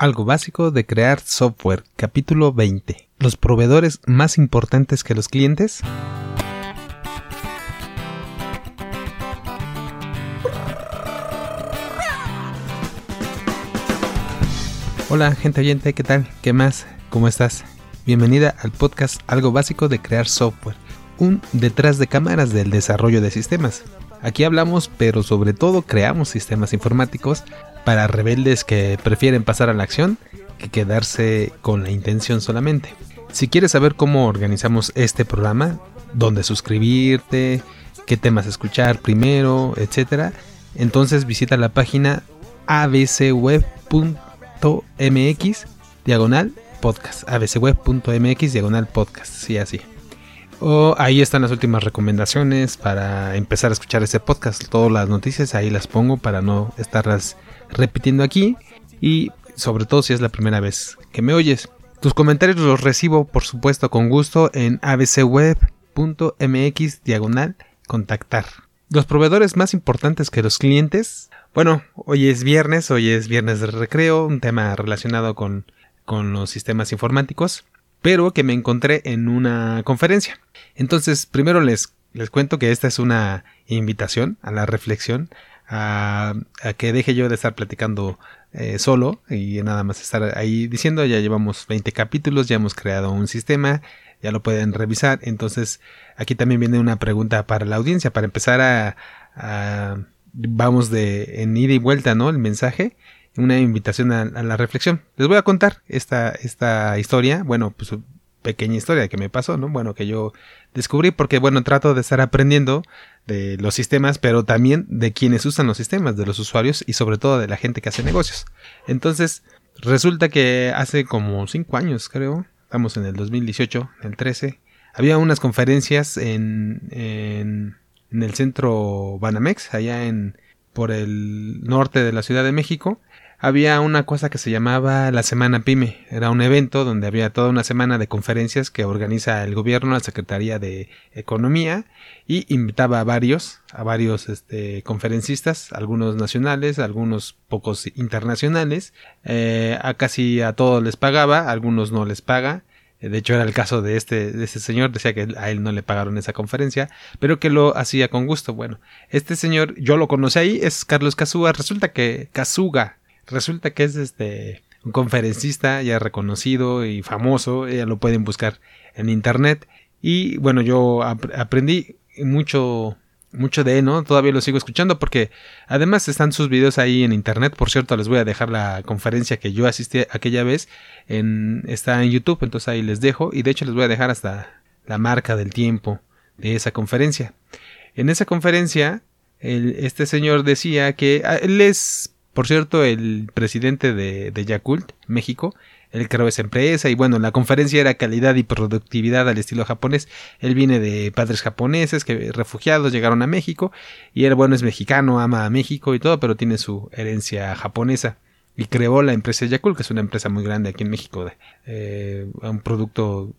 Algo básico de crear software, capítulo 20. ¿Los proveedores más importantes que los clientes? Hola, gente oyente, ¿qué tal? ¿Qué más? ¿Cómo estás? Bienvenida al podcast Algo básico de crear software, un detrás de cámaras del desarrollo de sistemas. Aquí hablamos, pero sobre todo creamos sistemas informáticos para rebeldes que prefieren pasar a la acción que quedarse con la intención solamente. Si quieres saber cómo organizamos este programa, dónde suscribirte, qué temas escuchar primero, etc., entonces visita la página abcweb.mx diagonal podcast. abcweb.mx diagonal podcast, sí, así. Ahí están las últimas recomendaciones para empezar a escuchar este podcast. Todas las noticias ahí las pongo para no estarlas repitiendo aquí. Y sobre todo si es la primera vez que me oyes. Tus comentarios los recibo por supuesto con gusto en abcweb.mx diagonal contactar. Los proveedores más importantes que los clientes. Bueno, hoy es viernes, hoy es viernes de recreo, un tema relacionado con, con los sistemas informáticos pero que me encontré en una conferencia. Entonces, primero les, les cuento que esta es una invitación a la reflexión, a, que deje yo de estar platicando eh, solo y nada más estar ahí diciendo, ya llevamos 20 capítulos, ya hemos creado un sistema, ya lo pueden revisar. Entonces, aquí también viene una pregunta para la audiencia, para empezar a, a vamos de en ida y vuelta, ¿no? El mensaje una invitación a, la reflexión. Les voy a contar esta, esta historia, bueno, pues pequeña historia que me pasó, ¿no? Bueno, que yo descubrí porque, bueno, trato de estar aprendiendo de los sistemas, pero también de quienes usan los sistemas, de los usuarios y sobre todo de la gente que hace negocios. Entonces, resulta que hace como cinco años, creo, estamos en el 2018, en el 13, había unas conferencias en, en, en el centro Banamex, allá en, por el norte de la Ciudad de México, había una cosa que se llamaba la Semana Pyme. Era un evento donde había toda una semana de conferencias que organiza el gobierno, la Secretaría de Economía, y invitaba a varios, a varios este, conferencistas, algunos nacionales, algunos pocos internacionales. Eh, a casi a todos les pagaba, algunos no les paga. De hecho, era el caso de este, de este señor, decía que a él no le pagaron esa conferencia, pero que lo hacía con gusto. Bueno, este señor, yo lo conocí ahí, es Carlos Casuga. Resulta que Casuga resulta que es este un conferencista ya reconocido y famoso, ya lo pueden buscar en internet. Y bueno, yo aprendí mucho mucho de ¿no? Todavía lo sigo escuchando porque además están sus videos ahí en internet. Por cierto, les voy a dejar la conferencia que yo asistí aquella vez. En, está en YouTube, entonces ahí les dejo. Y de hecho les voy a dejar hasta la marca del tiempo de esa conferencia. En esa conferencia, este señor decía que ah, él es por cierto, el presidente de, de Yakult, México, él creó esa empresa y bueno, la conferencia era calidad y productividad al estilo japonés. Él viene de padres japoneses que refugiados llegaron a México y él bueno es mexicano, ama a México y todo, pero tiene su herencia japonesa y creó la empresa Yakult, que es una empresa muy grande aquí en México, de, eh, un producto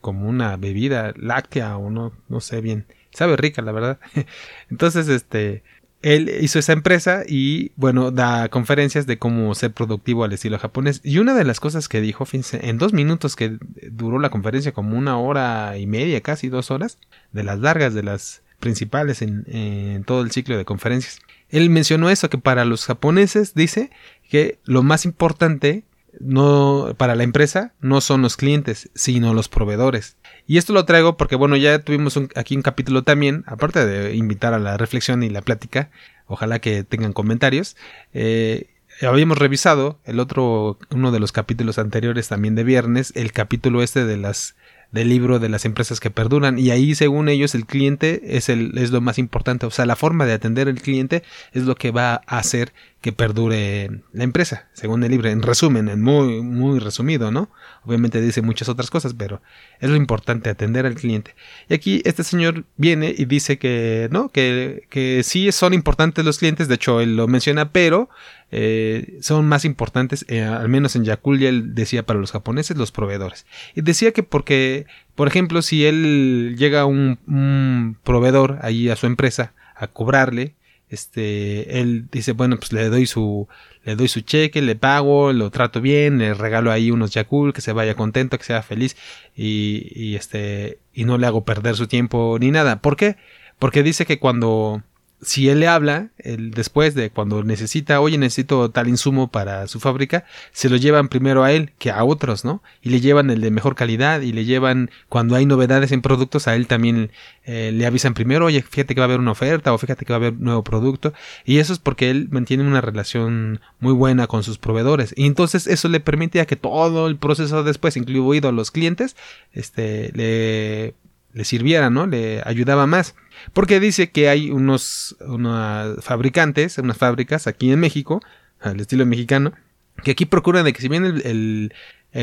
como una bebida láctea o no, no sé bien, sabe rica la verdad. Entonces, este, él hizo esa empresa y bueno, da conferencias de cómo ser productivo al estilo japonés. Y una de las cosas que dijo, en dos minutos que duró la conferencia, como una hora y media, casi dos horas, de las largas, de las principales en, en todo el ciclo de conferencias. Él mencionó eso, que para los japoneses dice que lo más importante no para la empresa no son los clientes, sino los proveedores. Y esto lo traigo porque, bueno, ya tuvimos aquí un capítulo también, aparte de invitar a la reflexión y la plática, ojalá que tengan comentarios. Eh, habíamos revisado el otro, uno de los capítulos anteriores también de viernes, el capítulo este de las del libro de las empresas que perduran y ahí según ellos el cliente es el es lo más importante o sea la forma de atender al cliente es lo que va a hacer que perdure la empresa según el libro en resumen en muy muy resumido no obviamente dice muchas otras cosas pero es lo importante atender al cliente. Y aquí este señor viene y dice que no que, que sí son importantes los clientes de hecho él lo menciona pero eh, son más importantes, eh, al menos en Yakult, él decía para los japoneses, los proveedores. Y decía que porque, por ejemplo, si él llega un, un proveedor ahí a su empresa a cobrarle, este, él dice, bueno, pues le doy su, le doy su cheque, le pago, lo trato bien, le regalo ahí unos Yakul, que se vaya contento, que sea feliz y, y este, y no le hago perder su tiempo ni nada. ¿Por qué? Porque dice que cuando, si él le habla, él, después de cuando necesita, oye, necesito tal insumo para su fábrica, se lo llevan primero a él que a otros, ¿no? Y le llevan el de mejor calidad y le llevan, cuando hay novedades en productos, a él también eh, le avisan primero, oye, fíjate que va a haber una oferta o fíjate que va a haber nuevo producto. Y eso es porque él mantiene una relación muy buena con sus proveedores. Y entonces eso le permite a que todo el proceso después, incluido a los clientes, este, le, le sirviera, ¿no? Le ayudaba más. Porque dice que hay unos, fabricantes, unas fábricas aquí en México, al estilo mexicano, que aquí procuran de que si viene el,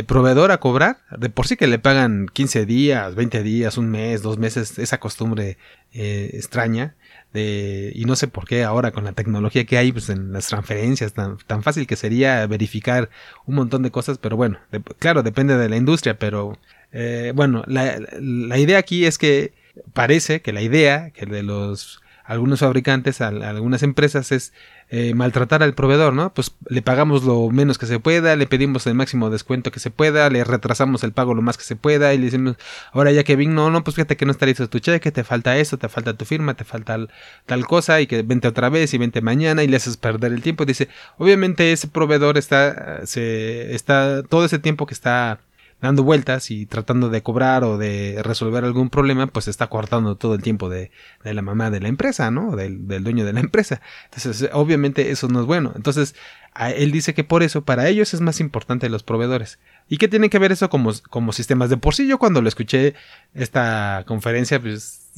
proveedor a cobrar, de por sí que le pagan 15 días, 20 días, un mes, dos meses, esa costumbre eh, extraña. De, y no sé por qué ahora con la tecnología que hay pues, en las transferencias tan, tan fácil que sería verificar un montón de cosas pero bueno claro depende de la industria pero eh, bueno la, la idea aquí es que parece que la idea que de los algunos fabricantes, algunas empresas es eh, maltratar al proveedor, ¿no? Pues le pagamos lo menos que se pueda, le pedimos el máximo descuento que se pueda, le retrasamos el pago lo más que se pueda y le decimos, ahora ya que vino, no, no, pues fíjate que no está listo tu cheque, te falta eso, te falta tu firma, te falta tal cosa y que vente otra vez y vente mañana y le haces perder el tiempo. Dice, obviamente ese proveedor está, se, está, todo ese tiempo que está dando vueltas y tratando de cobrar o de resolver algún problema, pues está cortando todo el tiempo de, de la mamá de la empresa, ¿no? Del, del, dueño de la empresa. Entonces, obviamente eso no es bueno. Entonces, él dice que por eso para ellos es más importante los proveedores. ¿Y qué tiene que ver eso como, como sistemas? De por sí yo cuando lo escuché esta conferencia, pues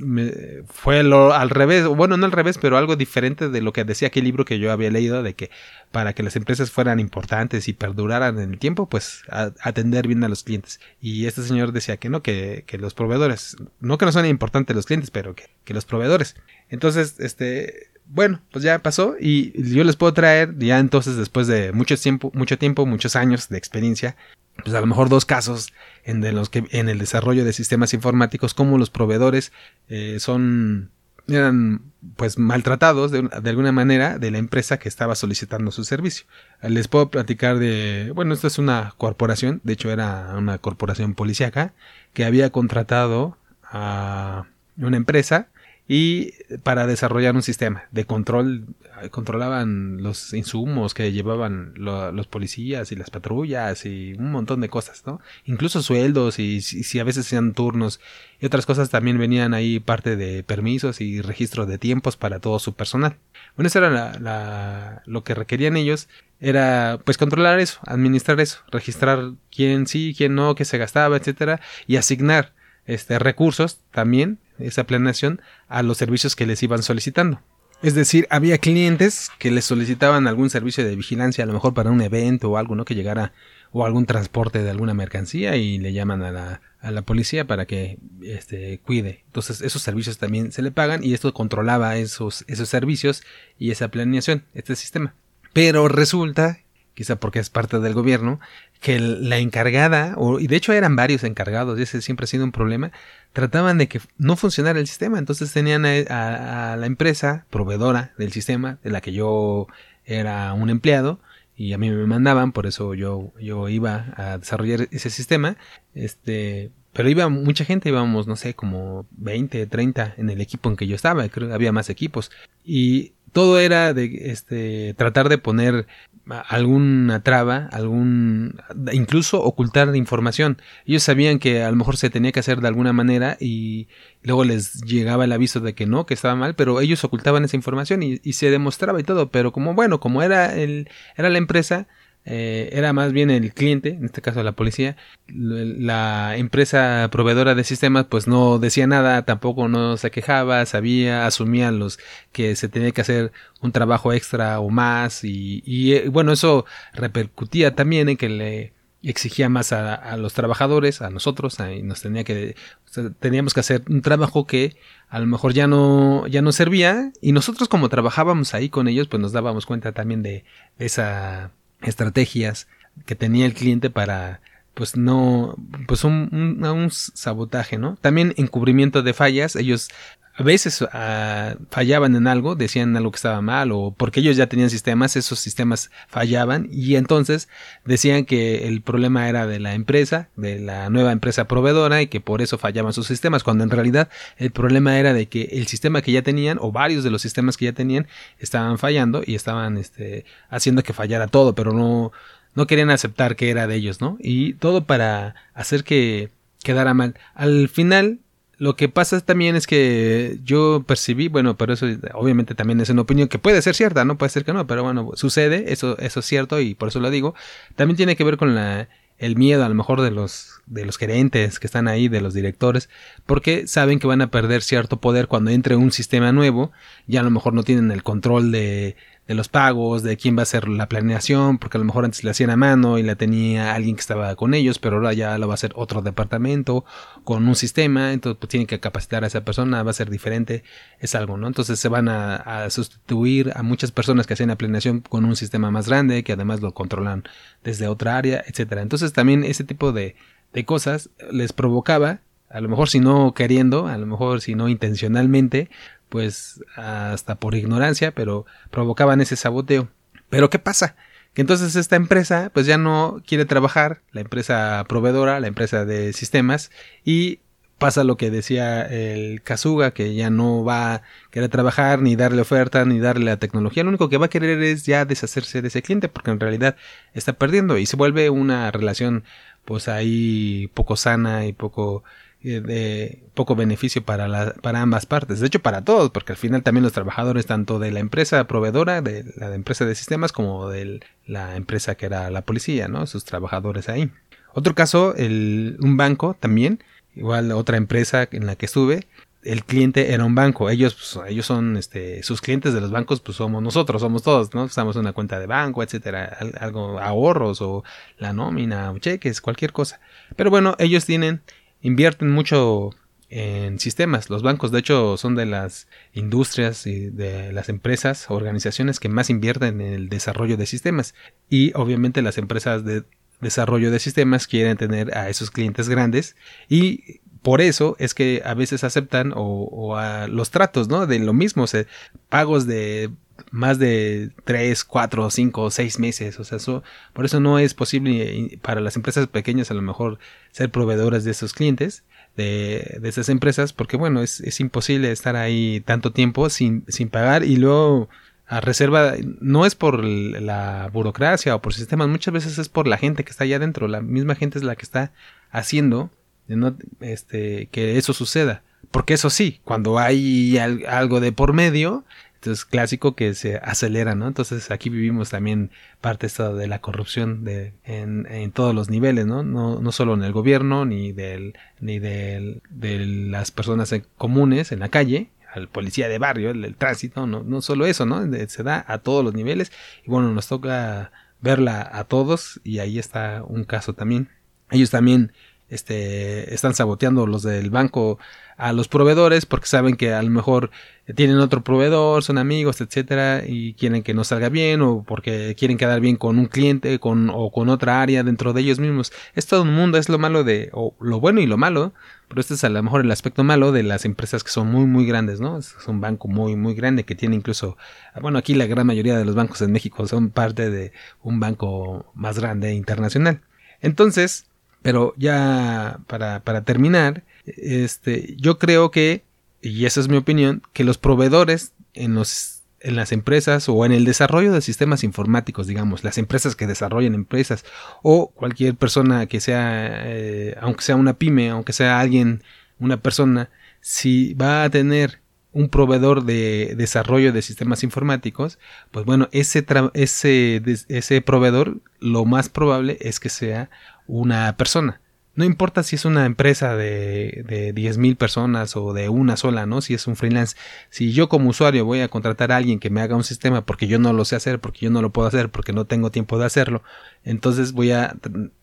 fue lo, al revés, bueno, no al revés, pero algo diferente de lo que decía aquel libro que yo había leído, de que para que las empresas fueran importantes y perduraran en el tiempo, pues atender bien a los clientes. Y este señor decía que no, que, que los proveedores, no que no son importantes los clientes, pero que, que los proveedores. Entonces, este, bueno, pues ya pasó y yo les puedo traer ya entonces después de mucho tiempo, mucho tiempo, muchos años de experiencia, pues a lo mejor dos casos en los que en el desarrollo de sistemas informáticos como los proveedores eh, son eran pues maltratados de, de, alguna manera de la empresa que estaba solicitando su servicio. Les puedo platicar de, bueno, esto es una corporación, de hecho era una corporación policíaca que había contratado a una empresa y para desarrollar un sistema de control controlaban los insumos que llevaban los policías y las patrullas y un montón de cosas, ¿no? Incluso sueldos y si, a veces hacían turnos y otras cosas también venían ahí parte de permisos y registros de tiempos para todo su personal. Bueno, eso era la, lo que requerían ellos era pues controlar eso, administrar eso, registrar quién sí, quién no, qué se gastaba, etcétera y asignar este recursos también esa planeación a los servicios que les iban solicitando. Es decir, había clientes que les solicitaban algún servicio de vigilancia, a lo mejor para un evento o algo, ¿no? Que llegara, o algún transporte de alguna mercancía y le llaman a la, a la policía para que este, cuide. Entonces, esos servicios también se le pagan y esto controlaba esos, esos servicios y esa planeación, este sistema. Pero resulta quizá porque es parte del gobierno, que la encargada, o, y de hecho eran varios encargados, y ese siempre ha sido un problema, trataban de que no funcionara el sistema. Entonces tenían a, la empresa proveedora del sistema, de la que yo era un empleado, y a mí me mandaban, por eso yo, yo iba a desarrollar ese sistema, este, pero iba mucha gente, íbamos, no sé, como 20, 30 en el equipo en que yo estaba, creo que había más equipos, y todo era de este tratar de poner alguna traba, algún incluso ocultar información. Ellos sabían que a lo mejor se tenía que hacer de alguna manera y luego les llegaba el aviso de que no, que estaba mal, pero ellos ocultaban esa información y, y se demostraba y todo, pero como bueno, como era el era la empresa, eh, era más bien el cliente, en este caso la policía, la empresa proveedora de sistemas pues no decía nada, tampoco no se quejaba, sabía, asumía los que se tenía que hacer un trabajo extra o más y, eh, bueno, eso repercutía también en que le exigía más a, los trabajadores, a nosotros, y nos tenía que, teníamos que hacer un trabajo que a lo mejor ya no, ya no servía y nosotros como trabajábamos ahí con ellos pues nos dábamos cuenta también de esa estrategias que tenía el cliente para pues no pues un, un, sabotaje no también encubrimiento de fallas ellos a veces ah, fallaban en algo, decían algo que estaba mal o porque ellos ya tenían sistemas, esos sistemas fallaban y entonces decían que el problema era de la empresa, de la nueva empresa proveedora y que por eso fallaban sus sistemas, cuando en realidad el problema era de que el sistema que ya tenían o varios de los sistemas que ya tenían estaban fallando y estaban este, haciendo que fallara todo, pero no, no querían aceptar que era de ellos, ¿no? Y todo para hacer que quedara mal. Al final lo que pasa también es que yo percibí, bueno, pero eso obviamente también es una opinión que puede ser cierta, no puede ser que no, pero bueno, sucede, eso, eso es cierto y por eso lo digo. También tiene que ver con la, el miedo a lo mejor de los, de los gerentes que están ahí, de los directores, porque saben que van a perder cierto poder cuando entre un sistema nuevo, ya a lo mejor no tienen el control de, de los pagos, de quién va a hacer la planeación, porque a lo mejor antes la hacían a mano y la tenía alguien que estaba con ellos, pero ahora ya lo va a hacer otro departamento con un sistema, entonces pues tienen que capacitar a esa persona, va a ser diferente, es algo, ¿no? Entonces se van a, sustituir a muchas personas que hacían la planeación con un sistema más grande, que además lo controlan desde otra área, etcétera. Entonces también ese tipo de, de cosas les provocaba a lo mejor si no queriendo, a lo mejor si no intencionalmente, pues hasta por ignorancia, pero provocaban ese saboteo. Pero ¿qué pasa? Que entonces esta empresa pues ya no quiere trabajar, la empresa proveedora, la empresa de sistemas, y pasa lo que decía el Kazuga, que ya no va a querer trabajar, ni darle oferta, ni darle la tecnología. Lo único que va a querer es ya deshacerse de ese cliente, porque en realidad está perdiendo y se vuelve una relación pues ahí poco sana y poco de poco beneficio para, la, para ambas partes, de hecho para todos, porque al final también los trabajadores tanto de la empresa proveedora, de la empresa de sistemas, como de la empresa que era la policía, ¿no? Sus trabajadores ahí. Otro caso, el, un banco también, igual otra empresa en la que estuve, el cliente era un banco. Ellos, pues, ellos son, este, sus clientes de los bancos, pues somos nosotros, somos todos, ¿no? Estamos en una cuenta de banco, etcétera, algo, ahorros o la nómina o cheques, cualquier cosa. Pero bueno, ellos tienen invierten mucho en sistemas. Los bancos, de hecho, son de las industrias y de las empresas, organizaciones que más invierten en el desarrollo de sistemas. Y obviamente las empresas de desarrollo de sistemas quieren tener a esos clientes grandes y por eso es que a veces aceptan o, a los tratos, ¿no? De lo mismo, o pagos de más de 3, 4, 5, 6 meses. O sea, eso, por eso no es posible para las empresas pequeñas a lo mejor ser proveedoras de esos clientes, de, de esas empresas, porque bueno, es, es, imposible estar ahí tanto tiempo sin, sin pagar y luego a reserva, no es por la burocracia o por sistemas, muchas veces es por la gente que está allá adentro, la misma gente es la que está haciendo no, este, que eso suceda. Porque eso sí, cuando hay algo de por medio, entonces, clásico que se acelera, ¿no? Entonces, aquí vivimos también parte de la corrupción de, en, en, todos los niveles, ¿no? ¿no? No solo en el gobierno, ni del, ni del, de las personas comunes en la calle, al policía de barrio, el, tránsito, no, no solo eso, ¿no? Se da a todos los niveles y bueno, nos toca verla a todos y ahí está un caso también. Ellos también este, están saboteando los del banco a los proveedores porque saben que a lo mejor tienen otro proveedor, son amigos, etcétera, y quieren que no salga bien o porque quieren quedar bien con un cliente con, o con otra área dentro de ellos mismos. Es todo un mundo, es lo malo de, o lo bueno y lo malo, pero este es a lo mejor el aspecto malo de las empresas que son muy, muy grandes, ¿no? Es un banco muy, muy grande que tiene incluso, bueno, aquí la gran mayoría de los bancos en México son parte de un banco más grande internacional. Entonces, pero ya para, para terminar, este, yo creo que, y esa es mi opinión, que los proveedores en los en las empresas o en el desarrollo de sistemas informáticos, digamos, las empresas que desarrollan empresas o cualquier persona que sea, eh, aunque sea una pyme, aunque sea alguien, una persona, si va a tener un proveedor de desarrollo de sistemas informáticos, pues bueno, ese, ese, ese proveedor lo más probable es que sea una persona. No importa si es una empresa de, de 10.000 personas o de una sola, ¿no? Si es un freelance. Si yo como usuario voy a contratar a alguien que me haga un sistema porque yo no lo sé hacer, porque yo no lo puedo hacer, porque no tengo tiempo de hacerlo, entonces voy a,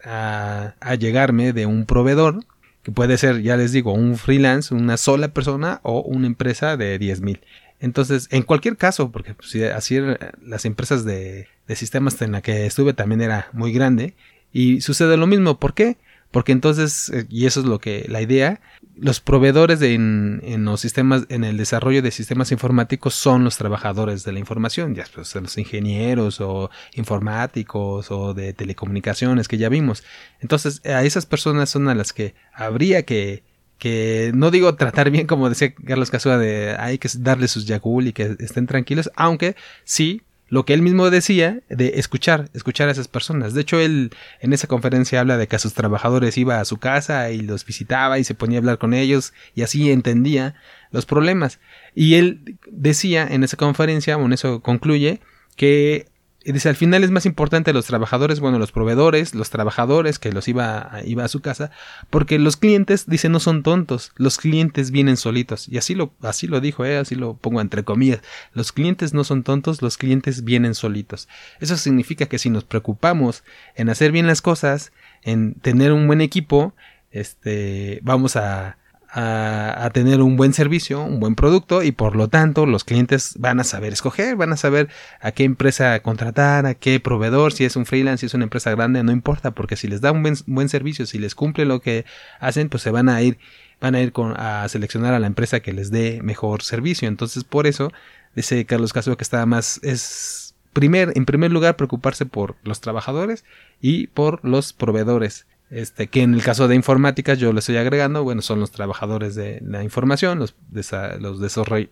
a, llegarme de un proveedor que puede ser, ya les digo, un freelance, una sola persona o una empresa de 10.000. Entonces, en cualquier caso, porque si así las empresas de, de sistemas en la que estuve también era muy grande, y sucede lo mismo. ¿Por qué? porque entonces, eh, y eso es lo que la idea, los proveedores en, los sistemas, en el desarrollo de sistemas informáticos son los trabajadores de la información, ya pues, los ingenieros o informáticos o de telecomunicaciones que ya vimos. Entonces, a esas personas son a las que habría que que no digo tratar bien como decía Carlos Casúa de hay que darle sus yagul y que estén tranquilos, aunque sí lo que él mismo decía de escuchar, escuchar a esas personas. De hecho, él en esa conferencia habla de que a sus trabajadores iba a su casa y los visitaba y se ponía a hablar con ellos y así entendía los problemas. Y él decía en esa conferencia, bueno, eso concluye, que dice, al final es más importante los trabajadores, bueno, los proveedores, los trabajadores que los iba a, iba a su casa, porque los clientes, dice, no son tontos, los clientes vienen solitos. Y así lo, así lo dijo, eh, así lo pongo entre comillas. Los clientes no son tontos, los clientes vienen solitos. Eso significa que si nos preocupamos en hacer bien las cosas, en tener un buen equipo, este, vamos a, a, tener un buen servicio, un buen producto y por lo tanto los clientes van a saber escoger, van a saber a qué empresa contratar, a qué proveedor, si es un freelance, si es una empresa grande, no importa, porque si les da un buen, servicio, si les cumple lo que hacen, pues se van a ir, van a ir con, a seleccionar a la empresa que les dé mejor servicio. Entonces por eso dice Carlos Caso que está más, es primer, en primer lugar preocuparse por los trabajadores y por los proveedores este, que en el caso de informática yo le estoy agregando, bueno, son los trabajadores de la información, los,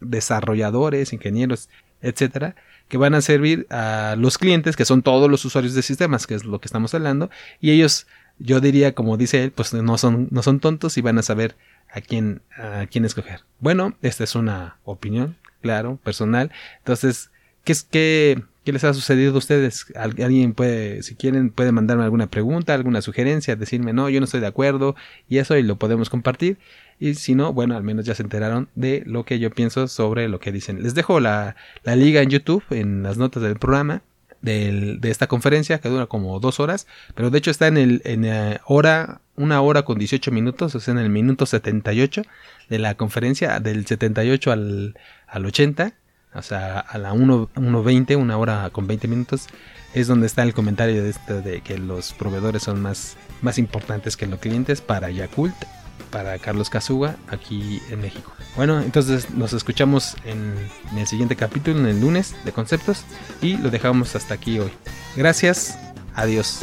desarrolladores, ingenieros, etcétera, que van a servir a los clientes, que son todos los usuarios de sistemas, que es lo que estamos hablando, y ellos, yo diría, como dice él, pues no son, no son tontos y van a saber a quién, a quién escoger. Bueno, esta es una opinión, claro, personal. Entonces, ¿qué es que ¿Qué les ha sucedido a ustedes? Alguien puede, si quieren, puede mandarme alguna pregunta, alguna sugerencia, decirme, no, yo no estoy de acuerdo y eso y lo podemos compartir. Y si no, bueno, al menos ya se enteraron de lo que yo pienso sobre lo que dicen. Les dejo la, la liga en YouTube, en las notas del programa de esta conferencia que dura como dos horas, pero de hecho está en el en eh, hora, una hora con 18 minutos, o sea, en el minuto 78 de la conferencia, del 78 al, al 80 o sea, a la 1.20, una hora con 20 minutos, es donde está el comentario de esto de que los proveedores son más, más importantes que los clientes para Yakult, para Carlos Kazuga, aquí en México. Bueno, entonces nos escuchamos en, en el siguiente capítulo, en el lunes de conceptos, y lo dejamos hasta aquí hoy. Gracias, adiós.